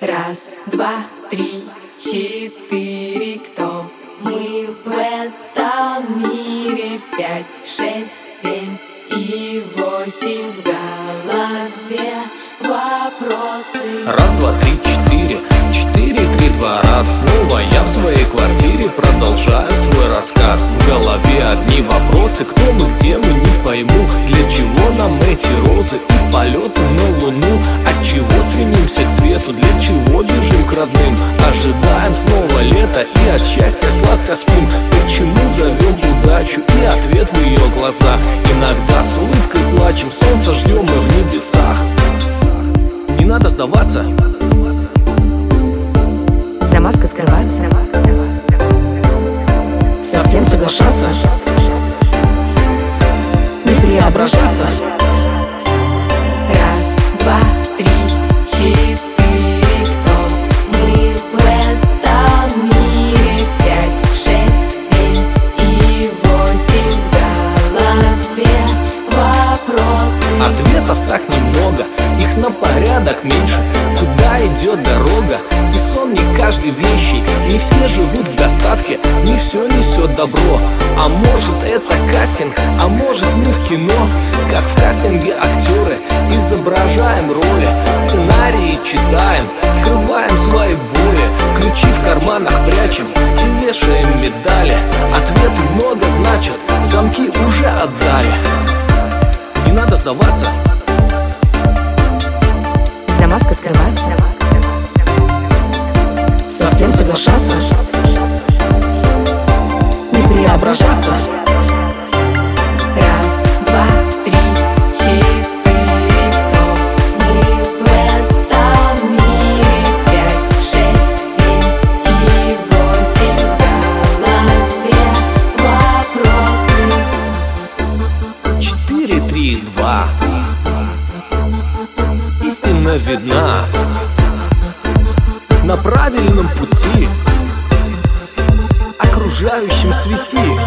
Раз, два, три, четыре, кто мы в этом мире? Пять, шесть, семь и восемь. В голове вопросы. Раз, два, три, четыре, четыре, три, два, раз Снова я в своей квартире продолжаю свой рассказ. В голове одни вопросы, кто мы, где мы, не пойму. Для чего нам эти розы? И полеты на луну свету, для чего бежим к родным? Ожидаем снова лето и от счастья сладко спим. Почему зовем удачу и ответ в ее глазах? Иногда с улыбкой плачем, солнце ждем мы в небесах. Не надо сдаваться. За маской скрываться. Совсем соглашаться. Не преображаться Ответов так немного, их на порядок меньше. Куда идет дорога? И сон не каждый вещи Не все живут в достатке, не все несет добро. А может это кастинг, а может мы в кино. Как в кастинге актеры, изображаем роли Сценарии читаем, скрываем свои боли. Ключи в карманах прячем и вешаем медали. Ответы много значат, замки уже отдали Не надо сдаваться. За маской скрываться. Совсем соглашаться. Не преображаться Истина видна На правильном пути Окружающем свети